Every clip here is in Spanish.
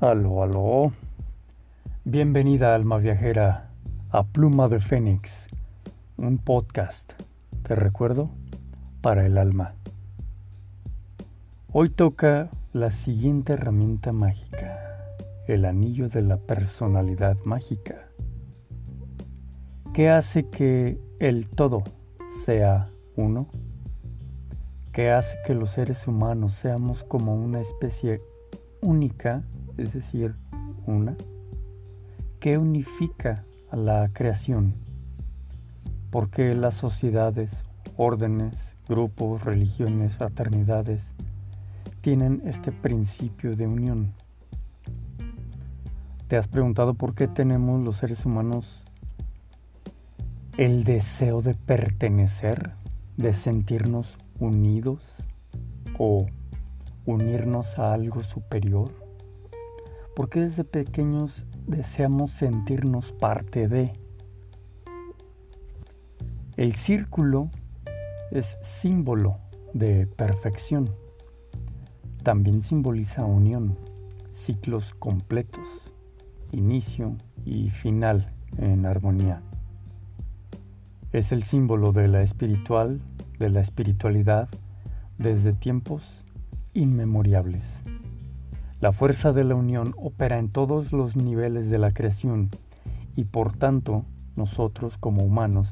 Aló, aló. Bienvenida, alma viajera, a Pluma de Fénix, un podcast, te recuerdo, para el alma. Hoy toca la siguiente herramienta mágica, el anillo de la personalidad mágica. ¿Qué hace que el todo sea uno? ¿Qué hace que los seres humanos seamos como una especie única es decir, una, que unifica a la creación, porque las sociedades, órdenes, grupos, religiones, fraternidades, tienen este principio de unión. ¿Te has preguntado por qué tenemos los seres humanos el deseo de pertenecer, de sentirnos unidos o unirnos a algo superior? Porque desde pequeños deseamos sentirnos parte de. El círculo es símbolo de perfección. También simboliza unión, ciclos completos, inicio y final en armonía. Es el símbolo de la espiritual, de la espiritualidad desde tiempos inmemoriales. La fuerza de la unión opera en todos los niveles de la creación y por tanto nosotros como humanos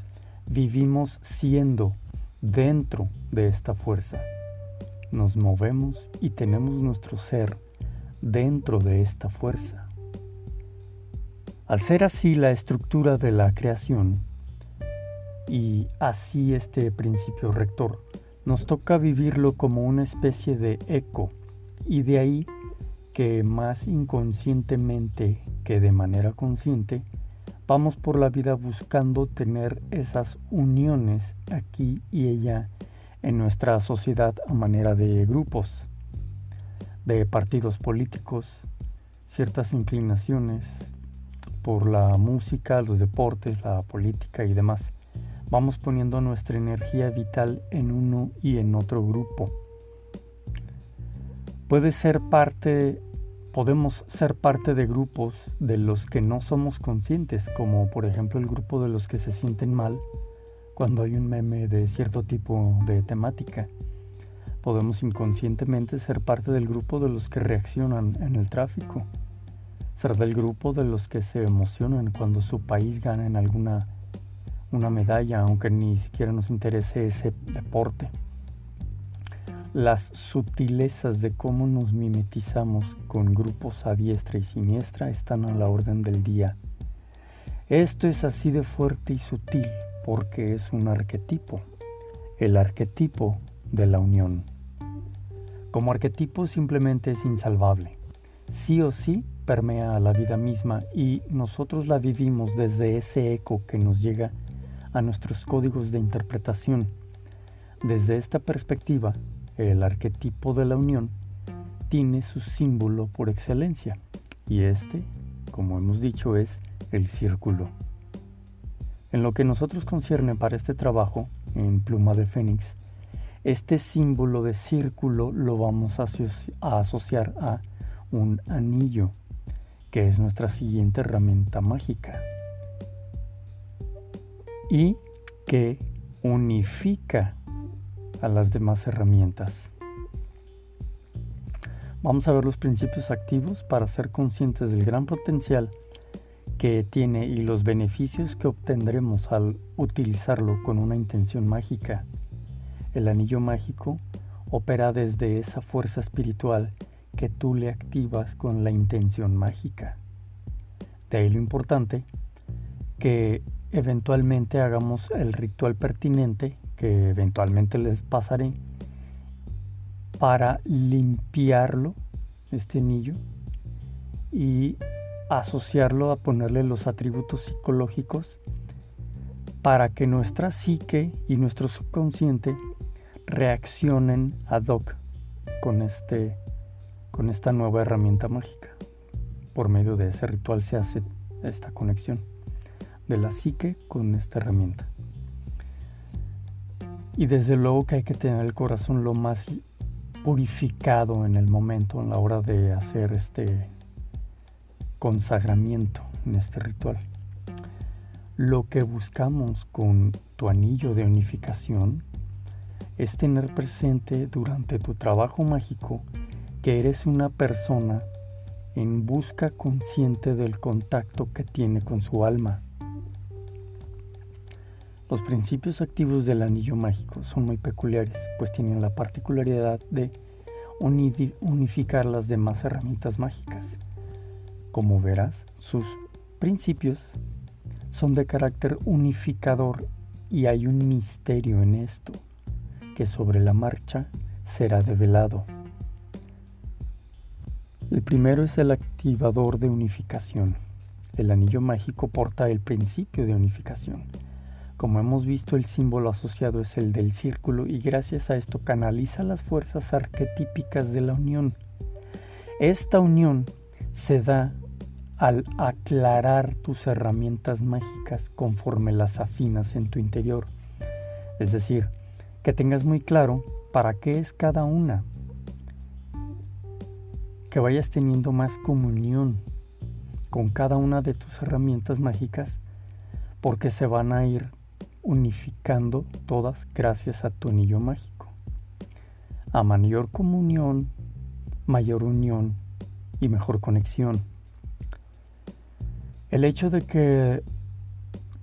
vivimos siendo dentro de esta fuerza. Nos movemos y tenemos nuestro ser dentro de esta fuerza. Al ser así la estructura de la creación y así este principio rector, nos toca vivirlo como una especie de eco y de ahí que más inconscientemente que de manera consciente vamos por la vida buscando tener esas uniones aquí y allá en nuestra sociedad a manera de grupos, de partidos políticos, ciertas inclinaciones por la música, los deportes, la política y demás. Vamos poniendo nuestra energía vital en uno y en otro grupo. Puede ser parte podemos ser parte de grupos de los que no somos conscientes, como por ejemplo el grupo de los que se sienten mal cuando hay un meme de cierto tipo de temática. Podemos inconscientemente ser parte del grupo de los que reaccionan en el tráfico, ser del grupo de los que se emocionan cuando su país gana en alguna una medalla, aunque ni siquiera nos interese ese deporte las sutilezas de cómo nos mimetizamos con grupos a diestra y siniestra están a la orden del día. Esto es así de fuerte y sutil porque es un arquetipo, el arquetipo de la unión. Como arquetipo simplemente es insalvable. Sí o sí permea a la vida misma y nosotros la vivimos desde ese eco que nos llega a nuestros códigos de interpretación. Desde esta perspectiva, el arquetipo de la unión tiene su símbolo por excelencia y este, como hemos dicho, es el círculo. En lo que nosotros concierne para este trabajo, en Pluma de Fénix, este símbolo de círculo lo vamos a, asociar a un anillo, que es nuestra siguiente herramienta mágica, y que unifica a las demás herramientas. Vamos a ver los principios activos para ser conscientes del gran potencial que tiene y los beneficios que obtendremos al utilizarlo con una intención mágica. El anillo mágico opera desde esa fuerza espiritual que tú le activas con la intención mágica. De ahí lo importante que eventualmente hagamos el ritual pertinente que eventualmente les pasaré para limpiarlo, este anillo, y asociarlo a ponerle los atributos psicológicos para que nuestra psique y nuestro subconsciente reaccionen ad hoc con, este, con esta nueva herramienta mágica. Por medio de ese ritual se hace esta conexión de la psique con esta herramienta. Y desde luego que hay que tener el corazón lo más purificado en el momento, en la hora de hacer este, consagramiento en este ritual. Lo que buscamos con tu anillo de unificación es tener presente durante tu trabajo mágico que eres una persona en busca consciente del contacto que tiene con su alma. Los principios activos del anillo mágico son muy peculiares, pues tienen la particularidad de unificar las demás herramientas mágicas. Como verás, sus principios son de carácter unificador y hay un misterio en esto que sobre la marcha será develado. El primero es el activador de unificación. El anillo mágico porta el principio de unificación. Como hemos visto, el símbolo asociado es el del círculo y gracias a esto canaliza las fuerzas arquetípicas de la unión. Esta unión se da al aclarar tus herramientas mágicas conforme las afinas en tu interior. Es decir, que tengas muy claro para qué es cada una. Que vayas teniendo más comunión con cada una de tus herramientas mágicas porque se van a ir unificando todas gracias a tu anillo mágico. A mayor comunión, mayor unión y mejor conexión. El hecho de que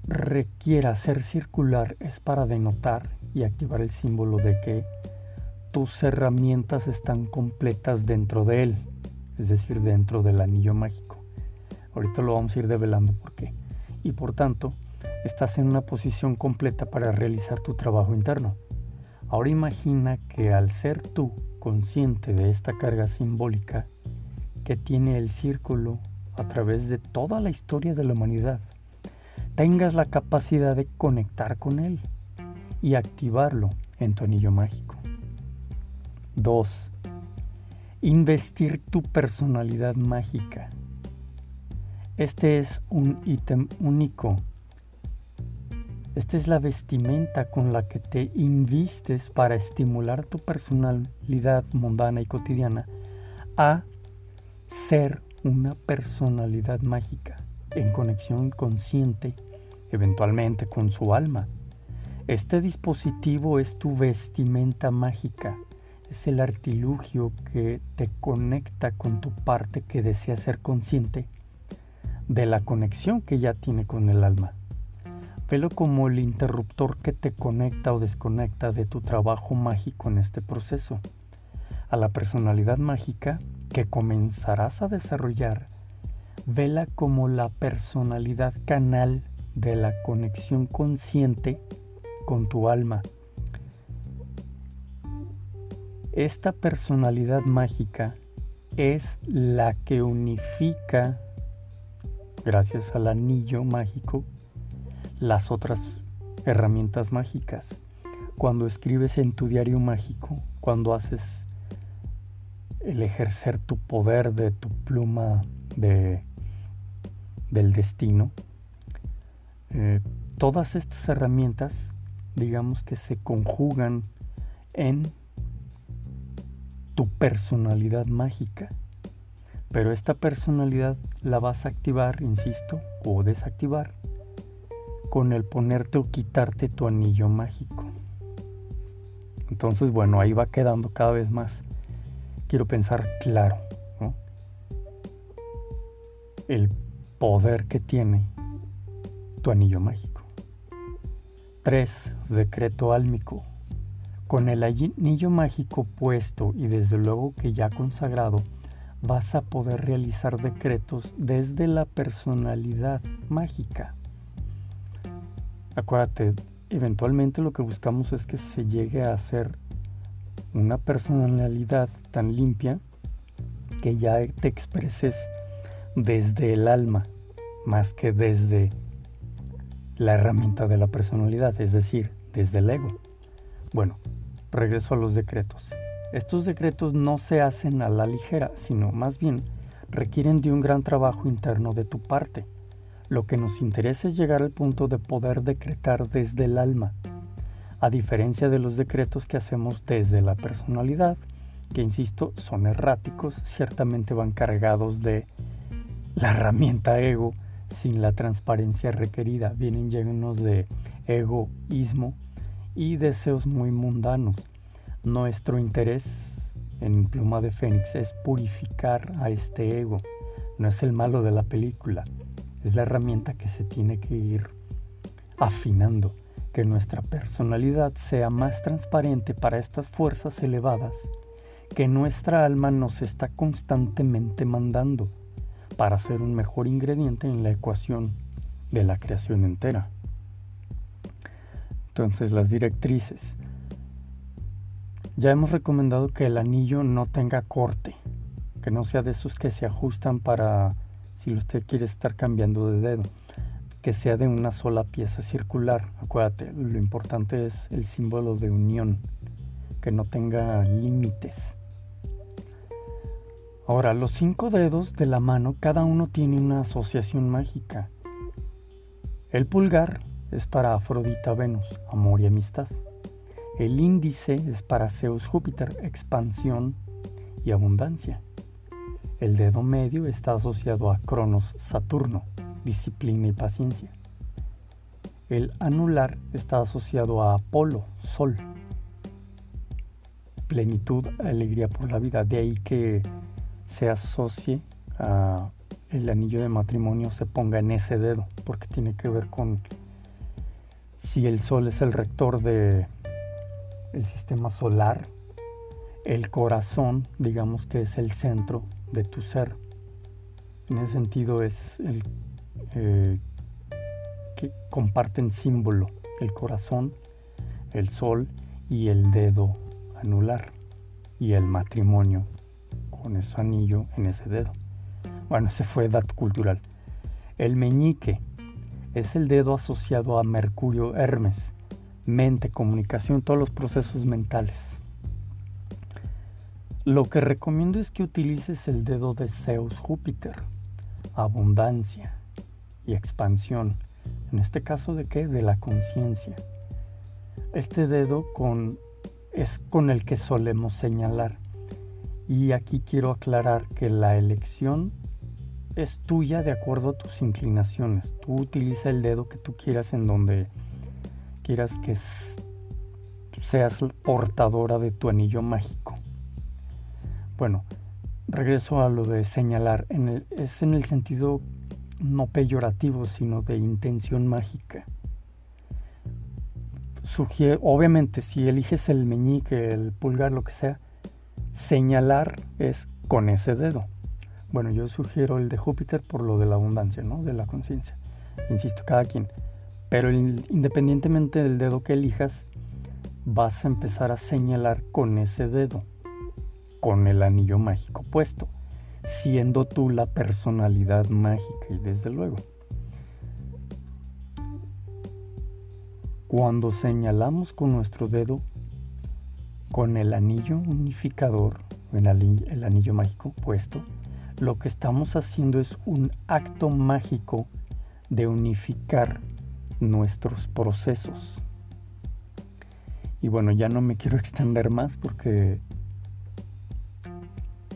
requiera ser circular es para denotar y activar el símbolo de que tus herramientas están completas dentro de él, es decir, dentro del anillo mágico. Ahorita lo vamos a ir develando por qué. Y por tanto, estás en una posición completa para realizar tu trabajo interno. Ahora imagina que al ser tú consciente de esta carga simbólica que tiene el círculo a través de toda la historia de la humanidad, tengas la capacidad de conectar con Él y activarlo en tu anillo mágico. 2. Investir tu personalidad mágica. Este es un ítem único. Esta es la vestimenta con la que te invistes para estimular tu personalidad mundana y cotidiana a ser una personalidad mágica en conexión consciente, eventualmente con su alma. Este dispositivo es tu vestimenta mágica, es el artilugio que te conecta con tu parte que desea ser consciente de la conexión que ya tiene con el alma. Velo como el interruptor que te conecta o desconecta de tu trabajo mágico en este proceso. A la personalidad mágica que comenzarás a desarrollar, vela como la personalidad canal de la conexión consciente con tu alma. Esta personalidad mágica es la que unifica, gracias al anillo mágico, las otras herramientas mágicas. Cuando escribes en tu diario mágico, cuando haces el ejercer tu poder de tu pluma de, del destino, eh, todas estas herramientas, digamos que se conjugan en tu personalidad mágica. Pero esta personalidad la vas a activar, insisto, o desactivar con el ponerte o quitarte tu anillo mágico. Entonces, bueno, ahí va quedando cada vez más quiero pensar claro el poder que tiene tu anillo mágico. 3. Decreto álmico. Con el anillo mágico puesto y desde luego que ya consagrado, vas a poder realizar decretos desde la personalidad mágica. Acuérdate, eventualmente lo que buscamos es que se llegue a ser una personalidad tan limpia que ya te expreses desde el alma más que desde la herramienta de la personalidad, es decir, desde el ego. Bueno, regreso a los decretos. Estos decretos no se hacen a la ligera, sino más bien requieren de un gran trabajo interno de tu parte. Lo que nos interesa es llegar al punto de poder decretar desde el alma, a diferencia de los decretos que hacemos desde la personalidad, que insisto, son erráticos, ciertamente van cargados de la herramienta ego sin la transparencia requerida. Vienen llenos de egoísmo y deseos muy mundanos. Nuestro interés en Pluma de Fénix es purificar a este ego. No es el malo de la película, es la herramienta que se tiene que ir afinando, que nuestra personalidad sea más transparente para estas fuerzas elevadas que nuestra alma nos está constantemente mandando para ser un mejor ingrediente en la ecuación de la creación entera. Entonces las directrices. Ya hemos recomendado que el anillo no tenga corte, que no sea de esos que se ajustan para si usted quiere estar cambiando de dedo, que sea de una sola pieza circular. Acuérdate, lo importante es el símbolo de unión, que no tenga límites. Ahora, los cinco dedos de la mano, cada uno tiene una asociación mágica. El pulgar es para Afrodita Venus, amor y amistad. El índice es para Zeus Júpiter, expansión y abundancia. El dedo medio está asociado a Cronos Saturno, disciplina y paciencia. El anular está asociado a Apolo, Sol, plenitud, alegría por la vida. De ahí que se asocie a el anillo de matrimonio se ponga en ese dedo, porque tiene que ver con si el Sol es el rector de el sistema solar, el corazón, digamos que es el centro de tu ser. En ese sentido es el eh, que comparten símbolo, el corazón, el sol y el dedo anular y el matrimonio con ese anillo en ese dedo. Bueno, ese fue dato cultural. El meñique es el dedo asociado a Mercurio Hermes, mente, comunicación, todos los procesos mentales. Lo que recomiendo es que utilices el dedo de Zeus Júpiter, abundancia y expansión. En este caso, ¿de qué? De la conciencia. Este dedo con, es con el que solemos señalar. Y aquí quiero aclarar que la elección es tuya de acuerdo a tus inclinaciones. Tú utiliza el dedo que tú quieras en donde quieras que seas portadora de tu anillo mágico. Bueno, regreso a lo de señalar. es en el sentido no peyorativo, sino de intención mágica. obviamente, si eliges el meñique, el pulgar, lo que sea, señalar es con ese dedo. Bueno, yo sugiero el de Júpiter por lo de la abundancia, ¿no? De la conciencia. Insisto, cada quien. Pero independientemente del dedo que elijas, vas a empezar a señalar con ese dedo, con el anillo mágico puesto, siendo tú la personalidad mágica y desde luego. Cuando señalamos con nuestro dedo, con el anillo unificador, el anillo mágico puesto, lo que estamos haciendo es un acto mágico de unificar nuestros procesos. Y bueno, ya no me quiero extender más porque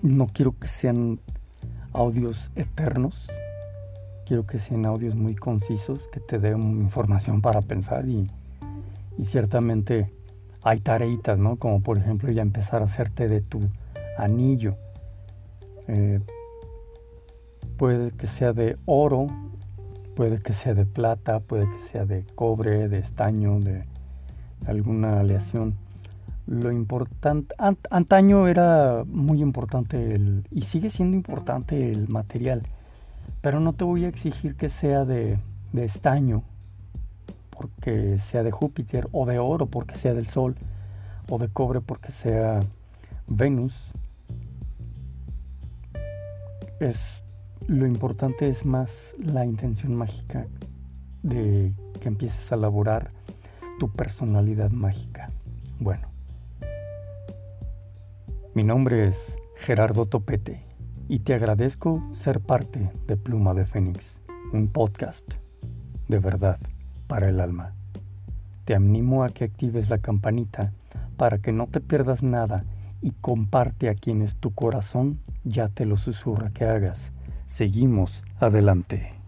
no quiero que sean audios eternos. Quiero que sean audios muy concisos, que te den información para pensar y, ciertamente hay tareitas, ¿no? Como por ejemplo ya empezar a hacerte de tu anillo. Eh, puede que sea de oro, puede que sea de plata, puede que sea de cobre, de estaño, de alguna aleación. Lo importante, antaño era muy importante el, y sigue siendo importante el material, pero no te voy a exigir que sea de, de estaño, porque sea de Júpiter, o de oro porque sea del Sol, o de cobre porque sea Venus. Es lo importante es más la intención mágica de que empieces a elaborar tu personalidad mágica. Bueno, mi nombre es Gerardo Topete y te agradezco ser parte de Pluma de Fénix, un podcast de verdad para el alma. Te animo a que actives la campanita para que no te pierdas nada y comparte a quienes tu corazón ya te lo susurra que hagas seguimos adelante.